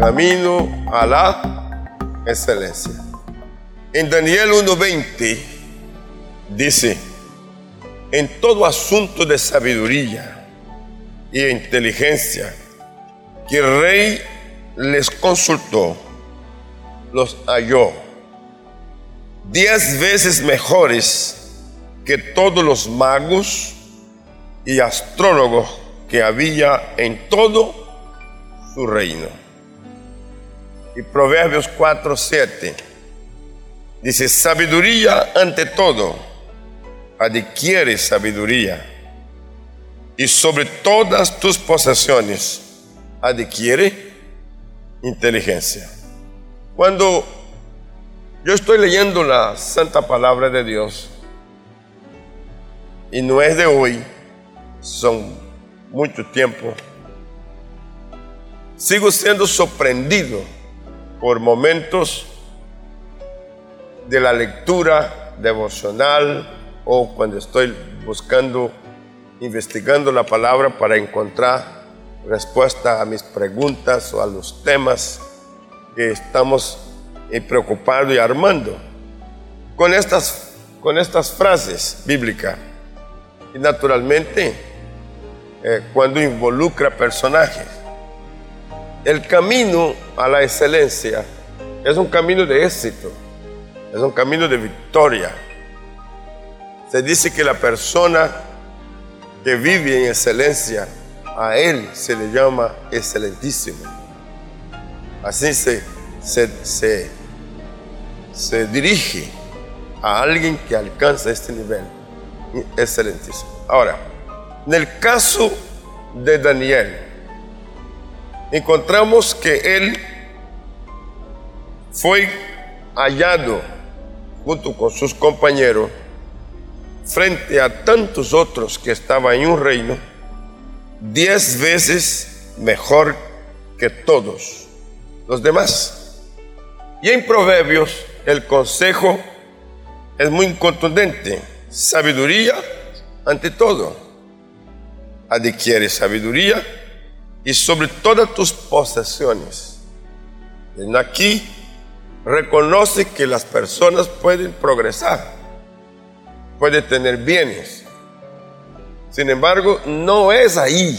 camino a la excelencia. En Daniel 1.20 dice, en todo asunto de sabiduría y inteligencia que el rey les consultó, los halló diez veces mejores que todos los magos y astrólogos que había en todo su reino. Y Proverbios 4, 7 dice, sabiduría ante todo, adquiere sabiduría. Y sobre todas tus posesiones, adquiere inteligencia. Cuando yo estoy leyendo la santa palabra de Dios, y no es de hoy, son mucho tiempo, sigo siendo sorprendido por momentos de la lectura devocional o cuando estoy buscando, investigando la palabra para encontrar respuesta a mis preguntas o a los temas que estamos eh, preocupados y armando. Con estas, con estas frases bíblicas. Y naturalmente, eh, cuando involucra personajes. El camino a la excelencia es un camino de éxito, es un camino de victoria. Se dice que la persona que vive en excelencia, a él se le llama excelentísimo. Así se, se, se dirige a alguien que alcanza este nivel excelentísimo. Ahora, en el caso de Daniel, encontramos que él fue hallado junto con sus compañeros frente a tantos otros que estaban en un reino, diez veces mejor que todos los demás. Y en Proverbios el consejo es muy contundente, sabiduría ante todo. Adquiere sabiduría y sobre todas tus posesiones. En aquí reconoce que las personas pueden progresar, pueden tener bienes. Sin embargo, no es ahí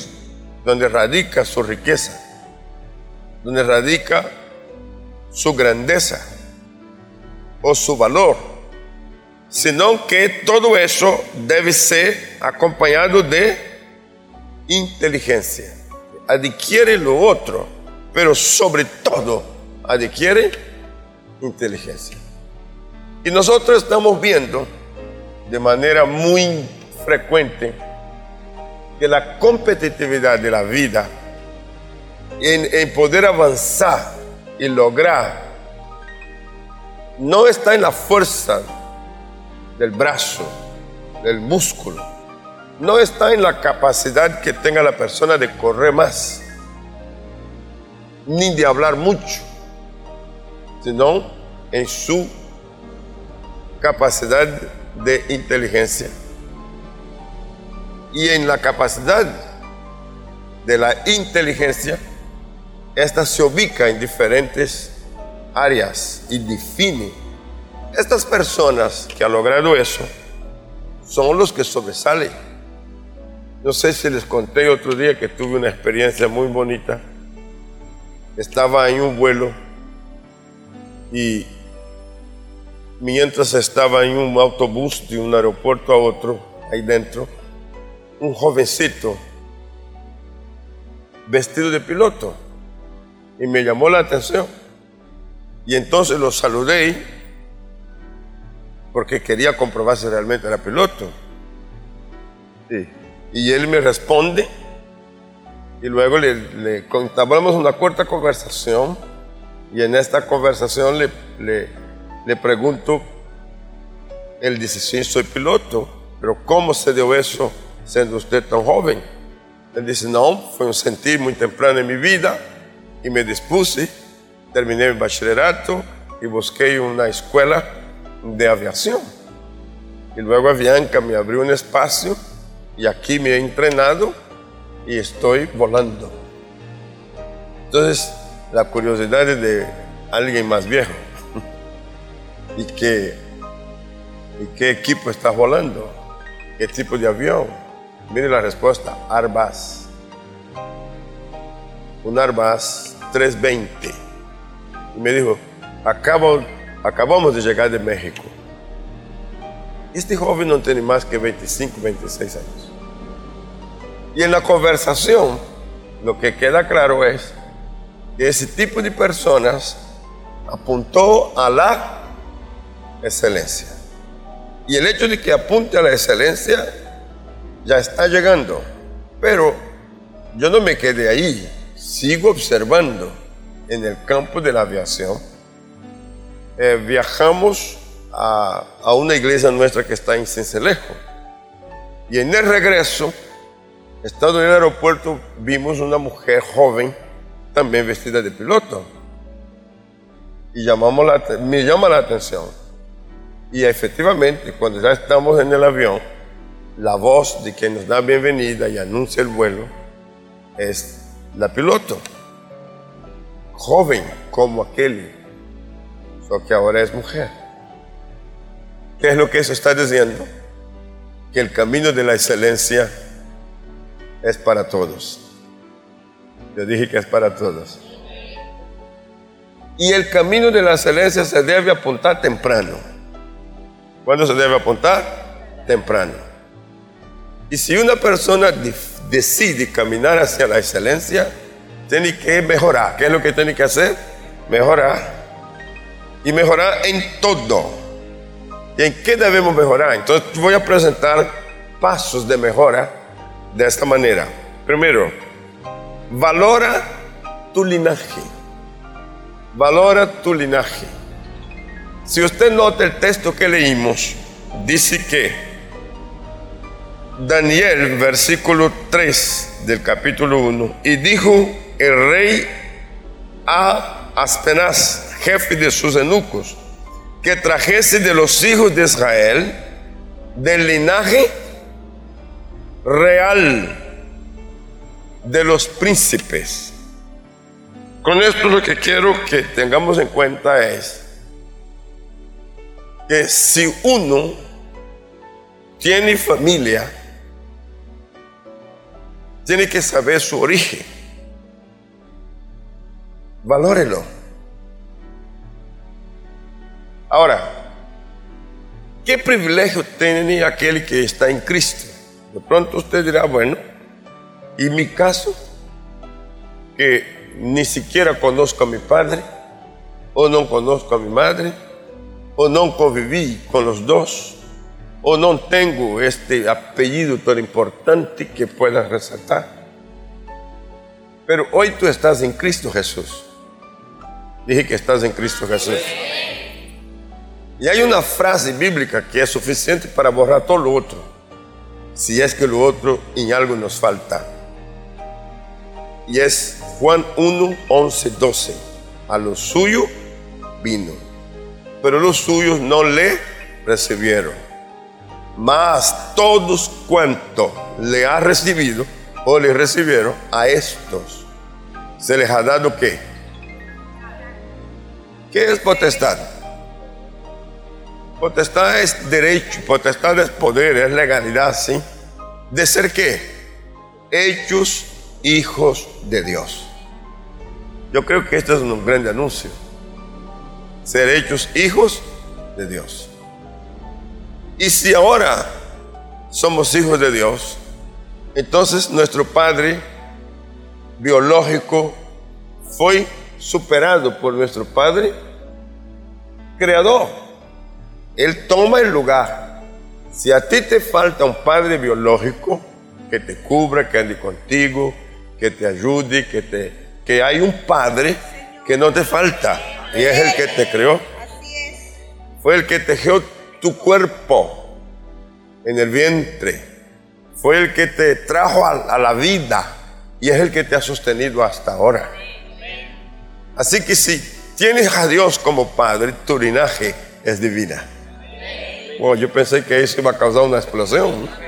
donde radica su riqueza, donde radica su grandeza o su valor, sino que todo eso debe ser acompañado de inteligencia. Adquiere lo otro, pero sobre todo adquiere inteligencia. Y nosotros estamos viendo de manera muy frecuente que la competitividad de la vida en, en poder avanzar y lograr no está en la fuerza del brazo, del músculo, no está en la capacidad que tenga la persona de correr más, ni de hablar mucho, sino en su capacidad de inteligencia. Y en la capacidad de la inteligencia, esta se ubica en diferentes áreas y define. Estas personas que han logrado eso son los que sobresalen no sé si les conté otro día que tuve una experiencia muy bonita. Estaba en un vuelo y mientras estaba en un autobús de un aeropuerto a otro, ahí dentro, un jovencito vestido de piloto y me llamó la atención. Y entonces lo saludé porque quería comprobar si realmente era piloto. Sí. Y él me responde y luego le, le una corta conversación y en esta conversación le, le, le pregunto, él dice, sí, soy piloto, pero ¿cómo se dio eso siendo usted tan joven? Él dice, no, fue un sentir muy temprano en mi vida y me dispuse, terminé mi bachillerato y busqué una escuela de aviación. Y luego Avianca me abrió un espacio y aquí me he entrenado y estoy volando. Entonces, la curiosidad de alguien más viejo. ¿Y qué, ¿Y qué equipo estás volando? ¿Qué tipo de avión? Mire la respuesta, Arbas. Un Arbas 320. Y me dijo, acabamos de llegar de México. Este joven no tiene más que 25, 26 años. Y en la conversación, lo que queda claro es que ese tipo de personas apuntó a la excelencia. Y el hecho de que apunte a la excelencia ya está llegando. Pero yo no me quedé ahí, sigo observando en el campo de la aviación. Eh, viajamos a, a, una iglesia nuestra que está en Cincelejo. Y en el regreso, estando en el aeropuerto, vimos una mujer joven, también vestida de piloto. Y llamamos la, me llama la atención. Y efectivamente, cuando ya estamos en el avión, la voz de quien nos da bienvenida y anuncia el vuelo es la piloto. Joven como aquel, solo que ahora es mujer. ¿Qué es lo que eso está diciendo? Que el camino de la excelencia es para todos. Yo dije que es para todos. Y el camino de la excelencia se debe apuntar temprano. ¿Cuándo se debe apuntar? Temprano. Y si una persona decide caminar hacia la excelencia, tiene que mejorar. ¿Qué es lo que tiene que hacer? Mejorar. Y mejorar en todo. ¿Y en qué debemos mejorar? Entonces voy a presentar pasos de mejora de esta manera. Primero, valora tu linaje. Valora tu linaje. Si usted nota el texto que leímos, dice que Daniel, versículo 3 del capítulo 1, y dijo el rey a Aspenaz, jefe de sus eunucos, que trajese de los hijos de Israel del linaje real de los príncipes. Con esto lo que quiero que tengamos en cuenta es que si uno tiene familia, tiene que saber su origen. Valórelo. Ahora, ¿qué privilegio tiene aquel que está en Cristo? De pronto usted dirá, bueno, ¿y mi caso? Que ni siquiera conozco a mi padre, o no conozco a mi madre, o no conviví con los dos, o no tengo este apellido tan importante que pueda resaltar. Pero hoy tú estás en Cristo Jesús. Dije que estás en Cristo Jesús. Y hay una frase bíblica que es suficiente para borrar todo lo otro, si es que lo otro en algo nos falta. Y es Juan 1, 11, 12. A lo suyo vino, pero los suyos no le recibieron. Mas todos cuantos le ha recibido o le recibieron, a estos se les ha dado qué? ¿Qué es potestad? Potestad es derecho, potestad es poder, es legalidad, ¿sí? ¿De ser qué? Hechos hijos de Dios. Yo creo que este es un gran anuncio. Ser hechos hijos de Dios. Y si ahora somos hijos de Dios, entonces nuestro Padre biológico fue superado por nuestro Padre creador. Él toma el lugar. Si a ti te falta un padre biológico que te cubra, que ande contigo, que te ayude, que, te, que hay un padre que no te falta y es el que te creó. Fue el que tejió tu cuerpo en el vientre. Fue el que te trajo a, a la vida y es el que te ha sostenido hasta ahora. Así que si tienes a Dios como Padre, tu linaje es divina. Bueno, yo pensé que eso iba a causar una explosión.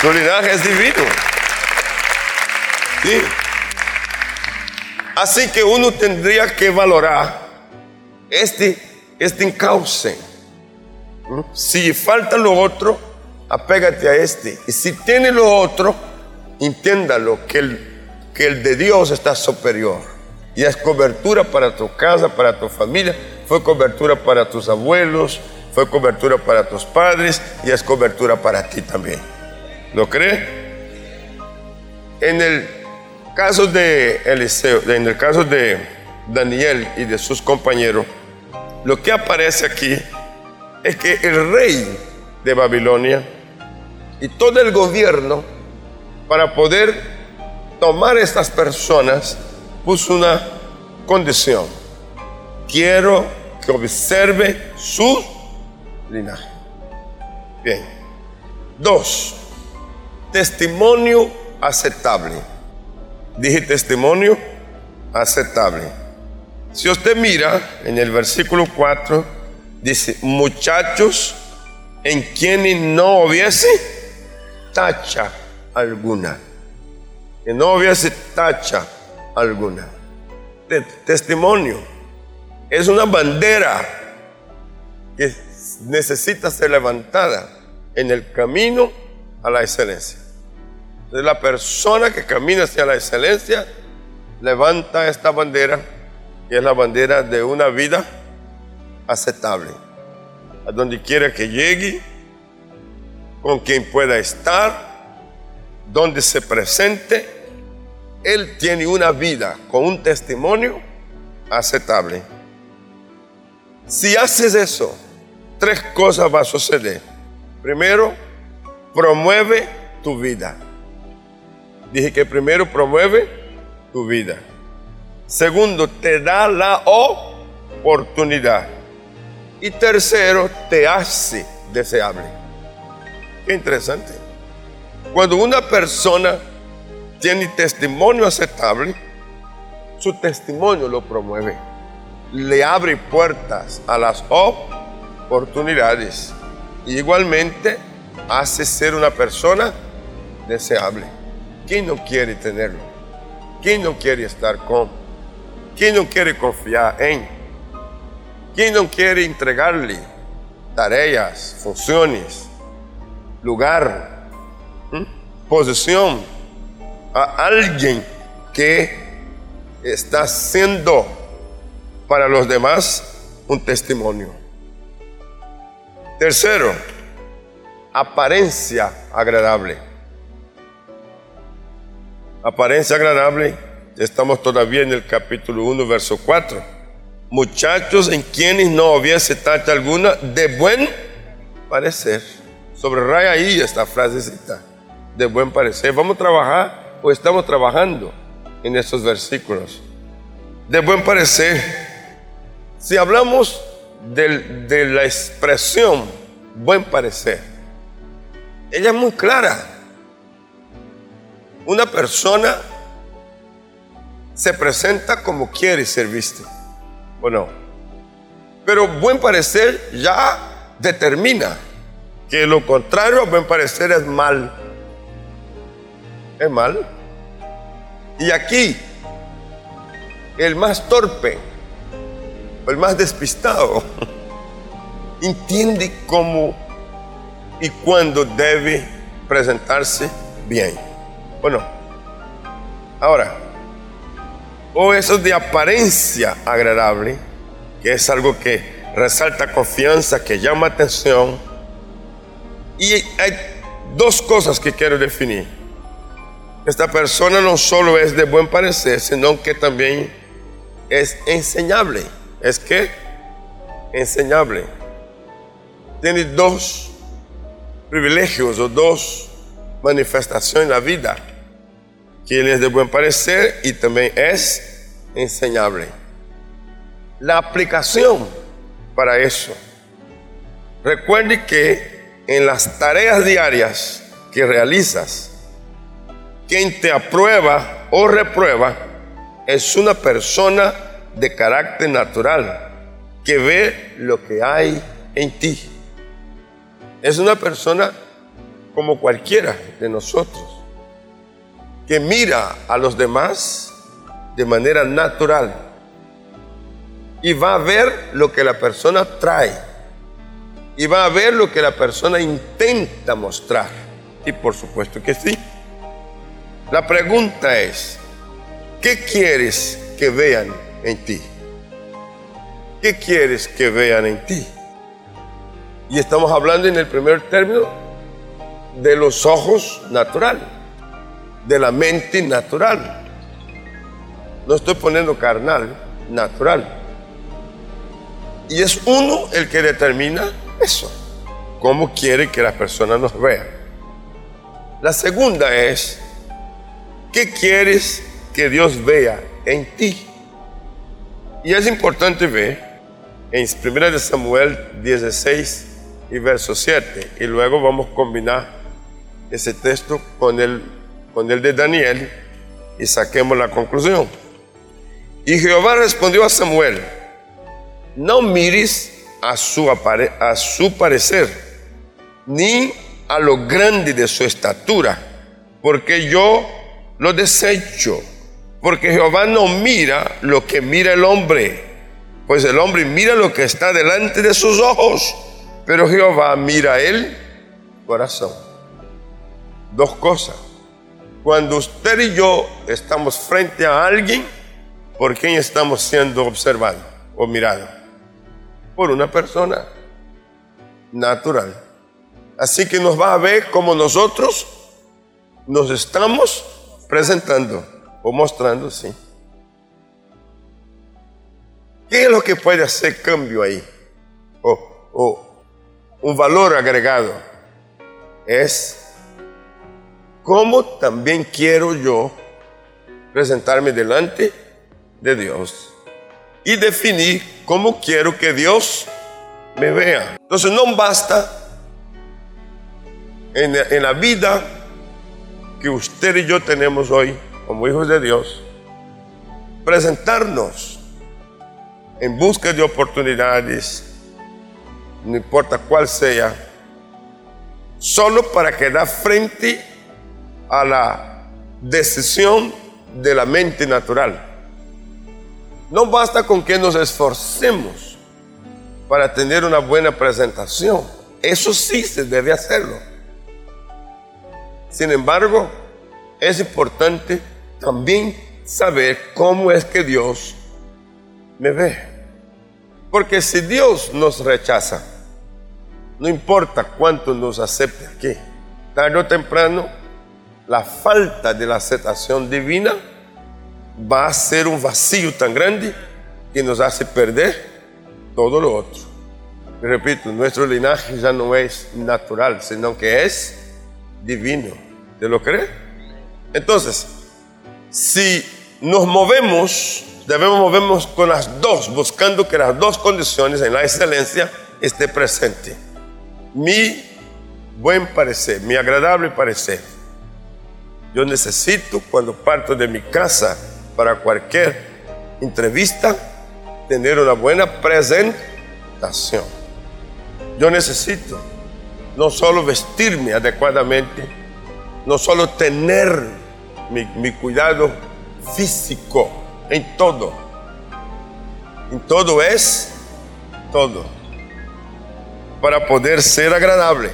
Tu linaje es divino. Sí. Así que uno tendría que valorar este, este encauce. ¿Mm? Si falta lo otro, apégate a este. Y si tiene lo otro, entiéndalo que el, que el de Dios está superior. Y es cobertura para tu casa, para tu familia, fue cobertura para tus abuelos, fue cobertura para tus padres y es cobertura para ti también. ¿Lo cree? En el caso de Eliseo, en el caso de Daniel y de sus compañeros, lo que aparece aquí es que el rey de Babilonia y todo el gobierno, para poder tomar estas personas, puso una condición. Quiero que observe su linaje. Bien. Dos, testimonio aceptable. Dije testimonio aceptable. Si usted mira en el versículo 4, dice, muchachos en quienes no hubiese tacha alguna. Que no hubiese tacha alguna. testimonio. Es una bandera que necesita ser levantada en el camino a la excelencia. Entonces la persona que camina hacia la excelencia levanta esta bandera, que es la bandera de una vida aceptable. A donde quiera que llegue, con quien pueda estar, donde se presente, él tiene una vida con un testimonio aceptable. Si haces eso, tres cosas van a suceder. Primero, promueve tu vida. Dije que primero promueve tu vida. Segundo, te da la oportunidad. Y tercero, te hace deseable. Qué interesante. Cuando una persona tiene testimonio aceptable, su testimonio lo promueve. Le abre puertas a las oportunidades. igualmente hace ser una persona deseable. ¿Quién no quiere tenerlo? ¿Quién no quiere estar con? ¿Quién no quiere confiar en? ¿Quién no quiere entregarle tareas, funciones, lugar, posición a alguien que está siendo para los demás un testimonio? Tercero, apariencia agradable. Apariencia agradable, estamos todavía en el capítulo 1, verso 4. Muchachos en quienes no hubiese tacha alguna de buen parecer. Sobre ahí esta frasecita, de buen parecer. Vamos a trabajar o estamos trabajando en estos versículos. De buen parecer. Si hablamos de la expresión buen parecer, ella es muy clara. Una persona se presenta como quiere ser vista, ¿o no? Pero buen parecer ya determina que lo contrario a buen parecer es mal. Es mal. Y aquí, el más torpe, el más despistado, entiende cómo y cuándo debe presentarse bien. Bueno, ahora, o eso de apariencia agradable, que es algo que resalta confianza, que llama atención. Y hay dos cosas que quiero definir. Esta persona no solo es de buen parecer, sino que también es enseñable. ¿Es que Enseñable. Tiene dos privilegios o dos manifestaciones en la vida, que Él es de buen parecer y también es enseñable. La aplicación para eso. Recuerde que en las tareas diarias que realizas, quien te aprueba o reprueba es una persona de carácter natural que ve lo que hay en ti. Es una persona como cualquiera de nosotros, que mira a los demás de manera natural y va a ver lo que la persona trae y va a ver lo que la persona intenta mostrar. Y por supuesto que sí. La pregunta es, ¿qué quieres que vean en ti? ¿Qué quieres que vean en ti? Y estamos hablando en el primer término de los ojos natural, de la mente natural. No estoy poniendo carnal, natural. Y es uno el que determina eso, cómo quiere que las personas nos vean. La segunda es, ¿qué quieres que Dios vea en ti? Y es importante ver en 1 Samuel 16 y verso 7, y luego vamos a combinar ese texto con el, con el de Daniel y saquemos la conclusión. Y Jehová respondió a Samuel, no mires a su, a su parecer, ni a lo grande de su estatura, porque yo lo desecho, porque Jehová no mira lo que mira el hombre, pues el hombre mira lo que está delante de sus ojos, pero Jehová mira el corazón. Dos cosas. Cuando usted y yo estamos frente a alguien, ¿Por quién estamos siendo observados o mirados? Por una persona natural. Así que nos va a ver como nosotros nos estamos presentando o mostrando, sí. ¿Qué es lo que puede hacer cambio ahí? O, un valor agregado. Es cómo también quiero yo presentarme delante de Dios y definir cómo quiero que Dios me vea. Entonces no basta en la vida que usted y yo tenemos hoy como hijos de Dios, presentarnos en busca de oportunidades, no importa cuál sea, solo para quedar frente a la decisión de la mente natural. No basta con que nos esforcemos para tener una buena presentación. Eso sí se debe hacerlo. Sin embargo, es importante también saber cómo es que Dios me ve. Porque si Dios nos rechaza, no importa cuánto nos acepte aquí, tarde o temprano, la falta de la aceptación divina va a ser un vacío tan grande que nos hace perder todo lo otro. repito, nuestro linaje ya no es natural, sino que es divino. ¿Te lo crees? Entonces, si nos movemos, debemos movernos con las dos, buscando que las dos condiciones en la excelencia esté presente. Mi buen parecer, mi agradable parecer. Yo necesito cuando parto de mi casa para cualquier entrevista tener una buena presentación. Yo necesito no solo vestirme adecuadamente, no solo tener mi, cuidado físico en todo. En todo es todo. Para poder ser agradable.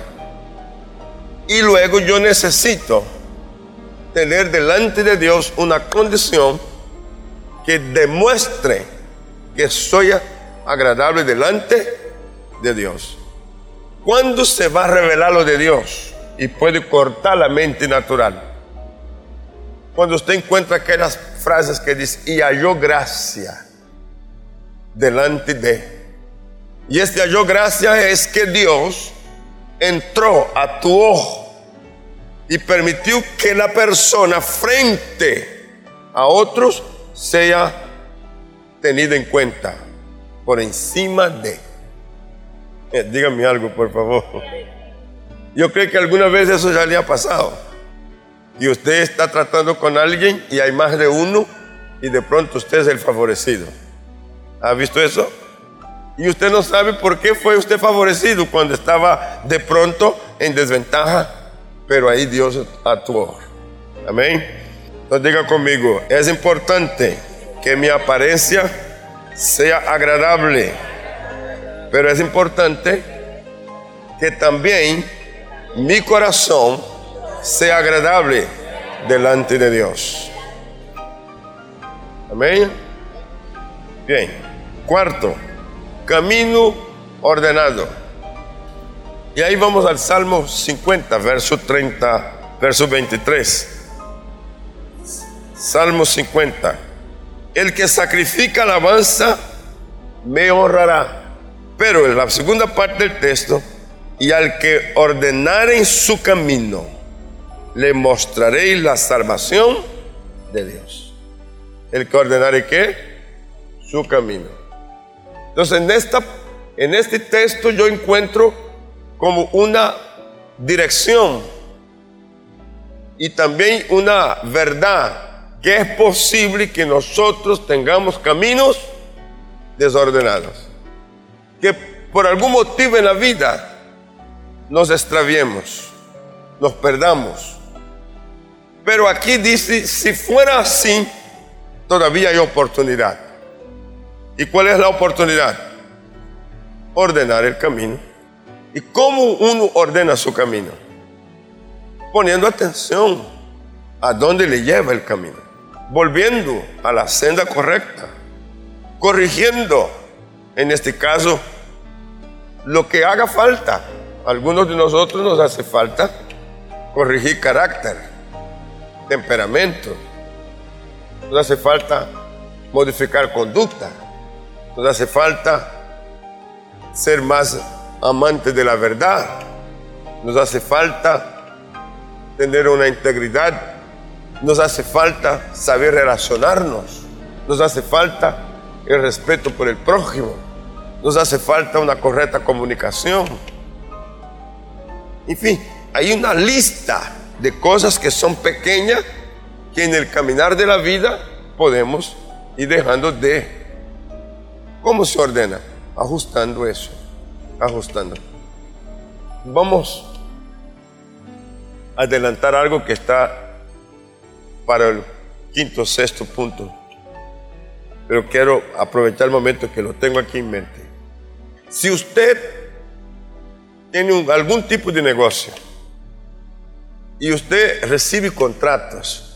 Y luego yo necesito tener delante de Dios una condición que demuestre que soy agradable delante de Dios. ¿Cuándo se va a revelar lo de Dios y puede cortar la mente natural? Cuando usted encuentra aquellas frases que dice, y halló gracia delante de. Y este halló gracia es que Dios entró a tu ojo y permitió que la persona frente a otros sea tenida en cuenta por encima de. Eh, dígame algo, por favor. Yo creo que alguna vez eso ya le ha pasado. Y usted está tratando con alguien y hay más de uno y de pronto usted es el favorecido. ¿Ha visto eso? Y usted no sabe por qué fue usted favorecido cuando estaba de pronto en desventaja, pero ahí Dios actuó. Amén. Entonces diga conmigo, es importante que mi apariencia sea agradable. Pero es importante que también mi corazón sea agradable delante de Dios. Amén. Bien. Cuarto, camino ordenado. Y ahí vamos al Salmo 50, verso 30, verso 23. Salmo 50. El que sacrifica alabanza me honrará. Pero en la segunda parte del texto, y al que ordenare en su camino, le mostraré la salvación de Dios. El que ordenare qué? Su camino. Entonces en, esta, en este texto yo encuentro como una dirección y también una verdad que es posible que nosotros tengamos caminos desordenados. Que por algún motivo en la vida nos extraviemos, nos perdamos. Pero aquí dice, si fuera así, todavía hay oportunidad. ¿Y cuál es la oportunidad? Ordenar el camino. ¿Y cómo uno ordena su camino? Poniendo atención a dónde le lleva el camino volviendo a la senda correcta, corrigiendo, en este caso, lo que haga falta. Algunos de nosotros nos hace falta corregir carácter, temperamento, nos hace falta modificar conducta, nos hace falta ser más amantes de la verdad, nos hace falta tener una integridad nos hace falta saber relacionarnos. Nos hace falta el respeto por el prójimo. Nos hace falta una correcta comunicación. En fin, hay una lista de cosas que son pequeñas que en el caminar de la vida podemos ir dejando de. ¿Cómo se ordena? Ajustando eso, ajustando. Vamos a adelantar algo que está para el quinto, sexto punto. Pero quiero aprovechar el momento que lo tengo aquí en mente. Si usted tiene algún tipo de negocio y usted recibe contratos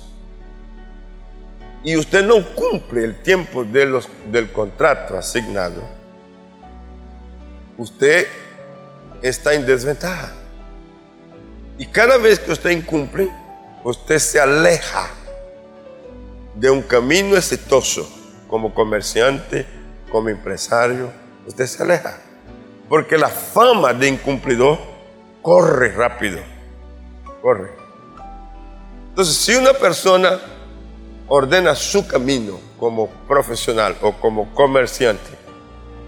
y usted no cumple el tiempo de los, del contrato asignado, usted está en desventaja. Y cada vez que usted incumple, usted se aleja de un camino exitoso como comerciante, como empresario, usted se aleja. Porque la fama de incumplidor corre rápido. Corre. Entonces, si una persona ordena su camino como profesional o como comerciante,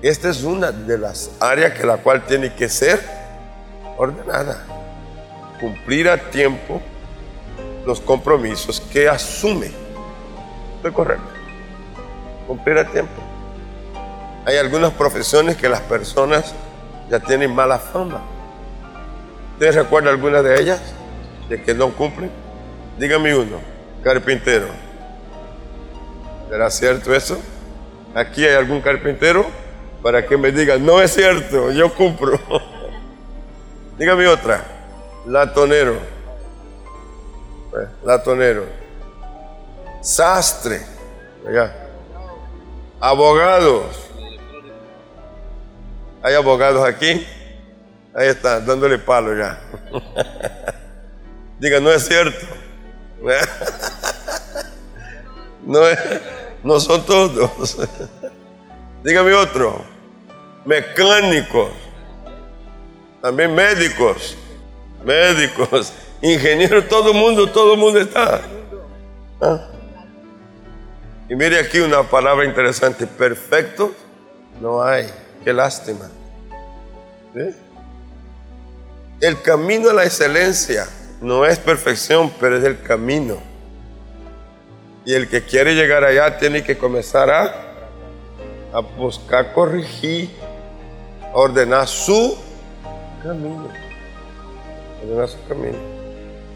esta es una de las áreas que la cual tiene que ser ordenada. Cumplir a tiempo los compromisos que asume correcto. Cumplir a tiempo. Hay algunas profesiones que las personas ya tienen mala fama. ¿Ustedes recuerdan alguna de ellas? De que no cumplen. Dígame uno, carpintero. ¿Será cierto eso? Aquí hay algún carpintero para que me diga, no es cierto, yo cumplo. Dígame otra, latonero. Pues, latonero sastre, abogados. Hay abogados aquí. Ahí está, dándole palo ya. Diga, no es cierto. No, no son todos. Dígame otro. Mecánicos. También médicos. Médicos. Ingenieros, todo el mundo, todo el mundo está. ¿Ah? Y mire aquí una palabra interesante, perfecto no hay, qué lástima. El camino a la excelencia no es perfección, pero es el camino. Y el que quiere llegar allá tiene que comenzar a, a buscar corregir, ordenar su camino. Ordenar su camino.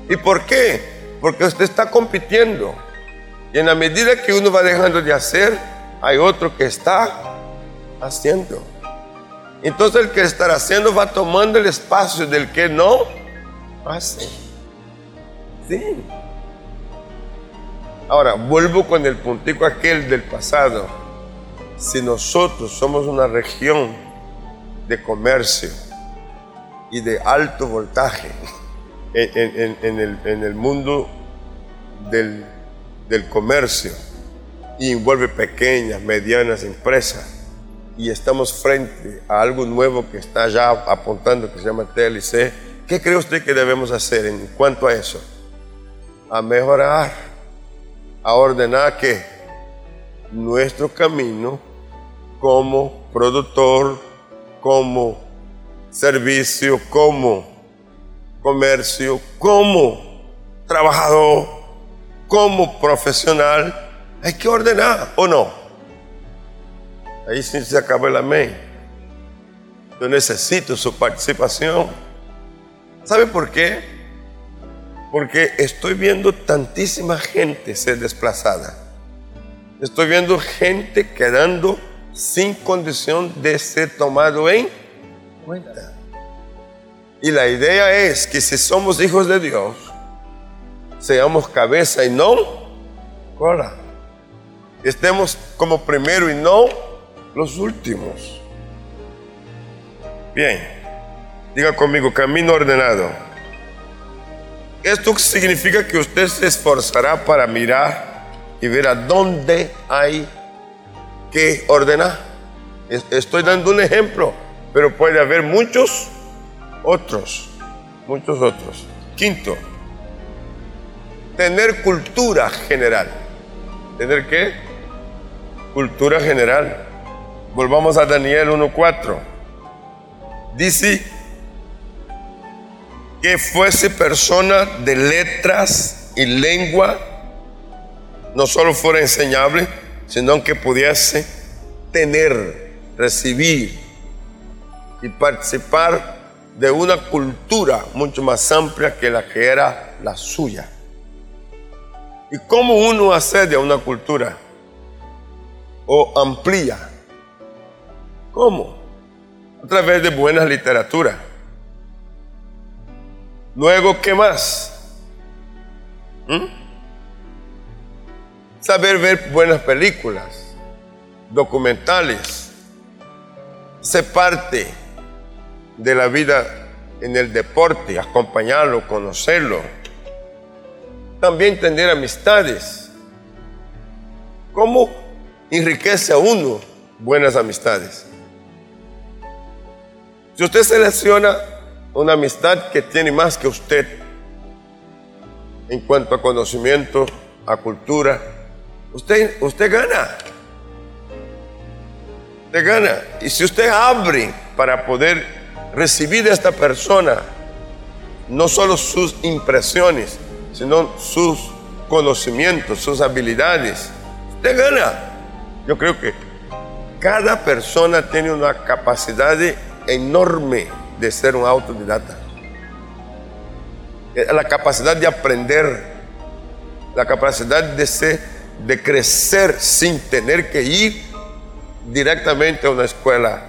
¿Y por qué? Porque usted está compitiendo Y en la medida que uno va dejando de hacer, hay otro que está haciendo. Entonces el que está haciendo va tomando el espacio del que no hace. Sí. Ahora, vuelvo con el puntico aquel del pasado. Si nosotros somos una región de comercio y de alto voltaje en, el, mundo del comercio, y envuelve pequeñas, medianas empresas, y estamos frente a algo nuevo que está ya apuntando, que se llama TLC, ¿qué cree usted que debemos hacer en cuanto a eso? A mejorar, a ordenar que nuestro camino como productor, como servicio, como comercio, como trabajador, como profesional, hay que ordenar o no. Ahí sí se acabó el amén. Yo necesito su participación. ¿Sabe por qué? Porque estoy viendo tantísima gente ser desplazada. Estoy viendo gente quedando sin condición de ser tomado en cuenta. Y la idea es que si somos hijos de Dios, seamos cabeza y no cola. Estemos como primero y no los últimos. Bien, diga conmigo, camino ordenado. Esto significa que usted se esforzará para mirar y ver a dónde hay que ordenar. Estoy dando un ejemplo, pero puede haber muchos otros, muchos otros. Quinto, tener cultura general. ¿Tener qué? Cultura general. Volvamos a Daniel 1.4. Dice que fuese persona de letras y lengua, no solo fuera enseñable, sino que pudiese tener, recibir y participar de una cultura mucho más amplia que la que era la suya. ¿Y cómo uno accede a una cultura? O amplía ¿Cómo? A través de buenas literatura. Luego, ¿qué más? ¿Mm? Saber ver buenas películas, documentales, ser parte de la vida en el deporte, acompañarlo, conocerlo. También tener amistades. ¿Cómo enriquece a uno buenas amistades? Si usted selecciona una amistad que tiene más que usted en cuanto a conocimiento, a cultura, usted, usted gana. Usted gana. Y si usted abre para poder recibir de esta persona no solo sus impresiones, sino sus conocimientos, sus habilidades, usted gana. Yo creo que cada persona tiene una capacidad de enorme de ser un autodidacta. Eh, la capacidad de aprender, la capacidad de ser, de crecer sin tener que ir directamente a una escuela.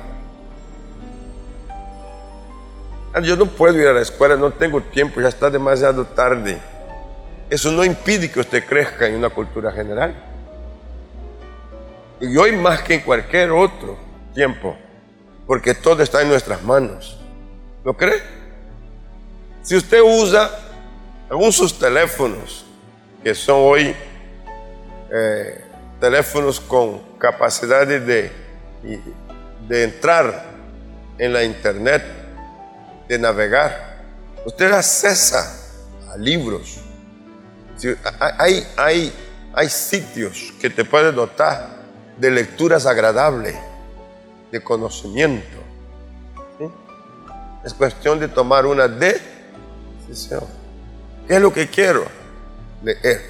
Ah, yo no puedo ir a la escuela, no tengo tiempo, ya está demasiado tarde. Eso no impide que usted crezca en una cultura general. Y hoy más que en cualquier otro tiempo porque todo está en nuestras manos. ¿Lo cree? Si usted usa algunos sus teléfonos, que son hoy eh, teléfonos con capacidad de, de entrar en la internet, de navegar, usted accesa a libros. hay, hay, hay sitios que te pueden dotar de lecturas agradables de conocimiento. Es cuestión de tomar una decisión. ¿Qué es lo que quiero? Leer.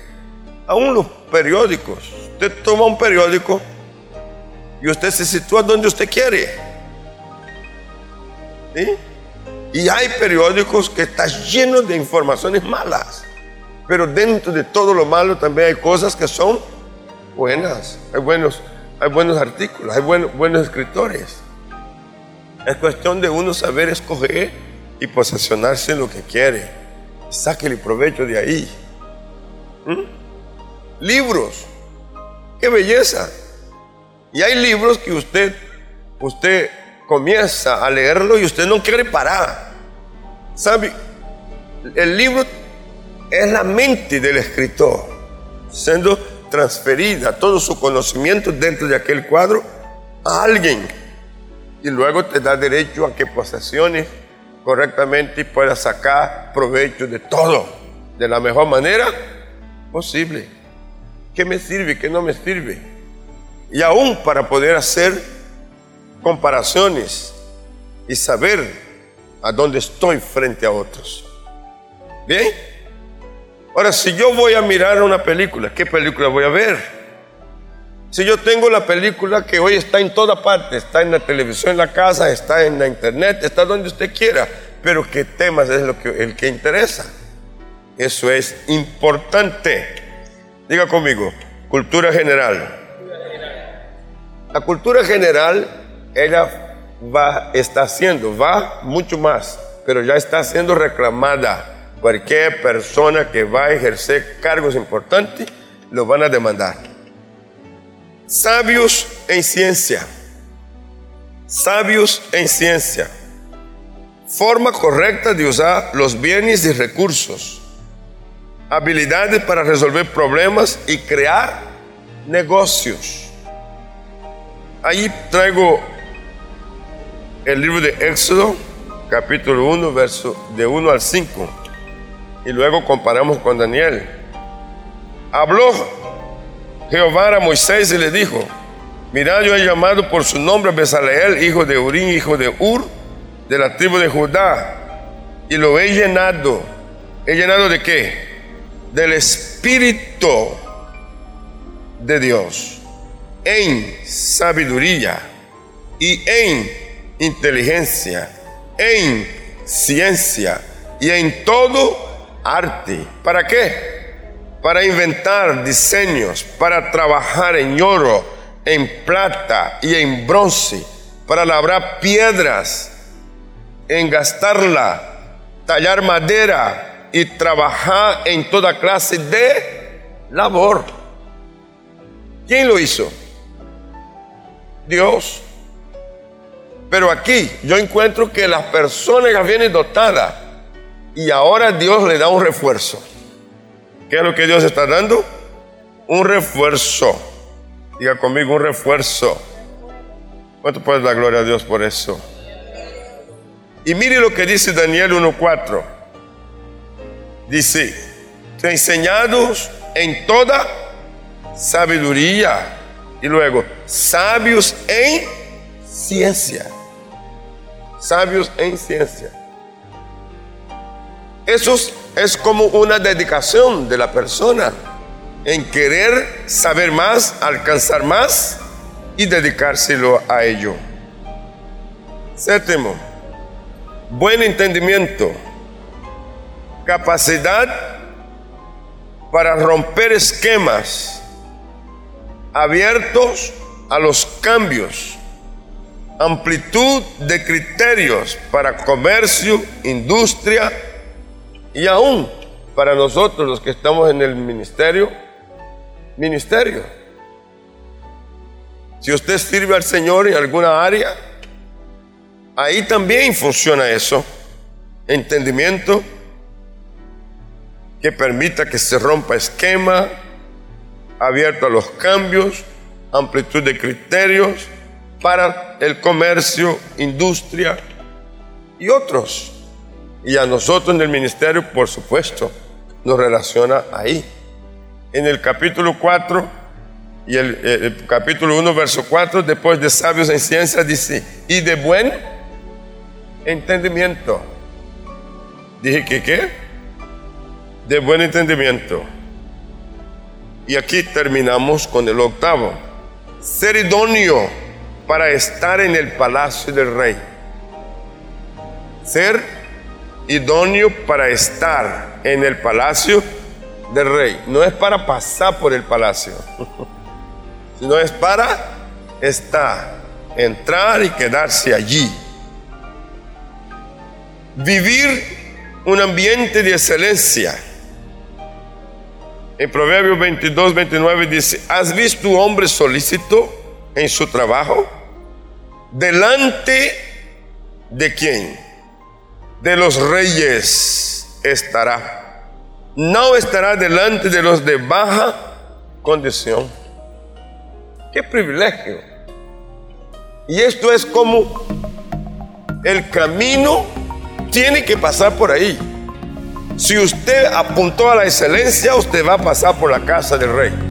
Aún los periódicos. Usted toma un periódico y usted se sitúa donde usted quiere. Y hay periódicos que están llenos de informaciones malas. Pero dentro de todo lo malo también hay cosas que son buenas. Hay buenos, hay buenos artículos, hay buenos, escritores. Es cuestión de uno saber escoger y posesionarse en lo que quiere. Sáquele provecho de ahí. ¿Mm? Libros. ¡Qué belleza! Y hay libros que usted, usted comienza a leerlo y usted no quiere parar. ¿Sabe? El libro es la mente del escritor, siendo transferida todo su conocimiento dentro de aquel cuadro a alguien. Y luego te da derecho a que posesiones correctamente y puedas sacar provecho de todo de la mejor manera posible. ¿Qué me sirve? ¿Qué no me sirve? Y aún para poder hacer comparaciones y saber a dónde estoy frente a otros. ¿Bien? Ahora, si yo voy a mirar una película, ¿qué película voy a ver? Si yo tengo la película que hoy está en toda parte, está en la televisión en la casa, está en la internet, está donde usted quiera, pero qué temas es lo que, el que interesa. Eso es importante. Diga conmigo, cultura general. La cultura general, ella va, está haciendo, va mucho más, pero ya está siendo reclamada Cualquier persona que va a ejercer cargos importantes lo van a demandar. Sabios en ciencia. Sabios en ciencia. Forma correcta de usar los bienes y recursos. Habilidades para resolver problemas y crear negocios. Ahí traigo el libro de Éxodo, capítulo 1, verso de 1 al 5 y luego comparamos con Daniel. Habló Jehová a Moisés y le dijo, mirad yo he llamado por su nombre a Besaleel, hijo de Urín, hijo de Ur, de la tribu de Judá, y lo he llenado. ¿He llenado de qué? Del Espíritu de Dios, en sabiduría y en inteligencia, en ciencia y en todo arte. ¿Para qué? Para inventar diseños, para trabajar en oro, en plata y en bronce, para labrar piedras, engastarla, tallar madera y trabajar en toda clase de labor. ¿Quién lo hizo? Dios. Pero aquí yo encuentro que las personas que vienen dotadas y ahora Dios le da un refuerzo. ¿Qué es lo que Dios está dando? Un refuerzo. Diga conmigo un refuerzo. ¿Cuánto puedes dar gloria a Dios por eso? Y mire lo que dice Daniel 1.4. Dice, enseñados en toda sabiduría. Y luego, sabios en ciencia. Sabios en ciencia. Eso es como una dedicación de la persona en querer saber más, alcanzar más y dedicárselo a ello. Séptimo, buen entendimiento, capacidad para romper esquemas abiertos a los cambios, amplitud de criterios para comercio, industria, y aún para nosotros los que estamos en el ministerio, ministerio. Si usted sirve al Señor en alguna área, ahí también funciona eso. Entendimiento que permita que se rompa esquema, abierto a los cambios, amplitud de criterios para el comercio, industria y otros. Y a nosotros en el ministerio, por supuesto, nos relaciona ahí. En el capítulo 4 y el, capítulo 1, verso 4, después de sabios en ciencia, dice, y de buen entendimiento. Dije que qué? De buen entendimiento. Y aquí terminamos con el octavo. Ser idóneo para estar en el palacio del rey. Ser idóneo para estar en el palacio del rey. No es para pasar por el palacio, sino es para estar, entrar y quedarse allí. Vivir un ambiente de excelencia. En Proverbios 22, 29 dice, ¿has visto un hombre solícito en su trabajo? Delante de quién? De los reyes estará. No estará delante de los de baja condición. Qué privilegio. Y esto es como el camino tiene que pasar por ahí. Si usted apuntó a la excelencia, usted va a pasar por la casa del rey.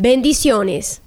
Bendiciones.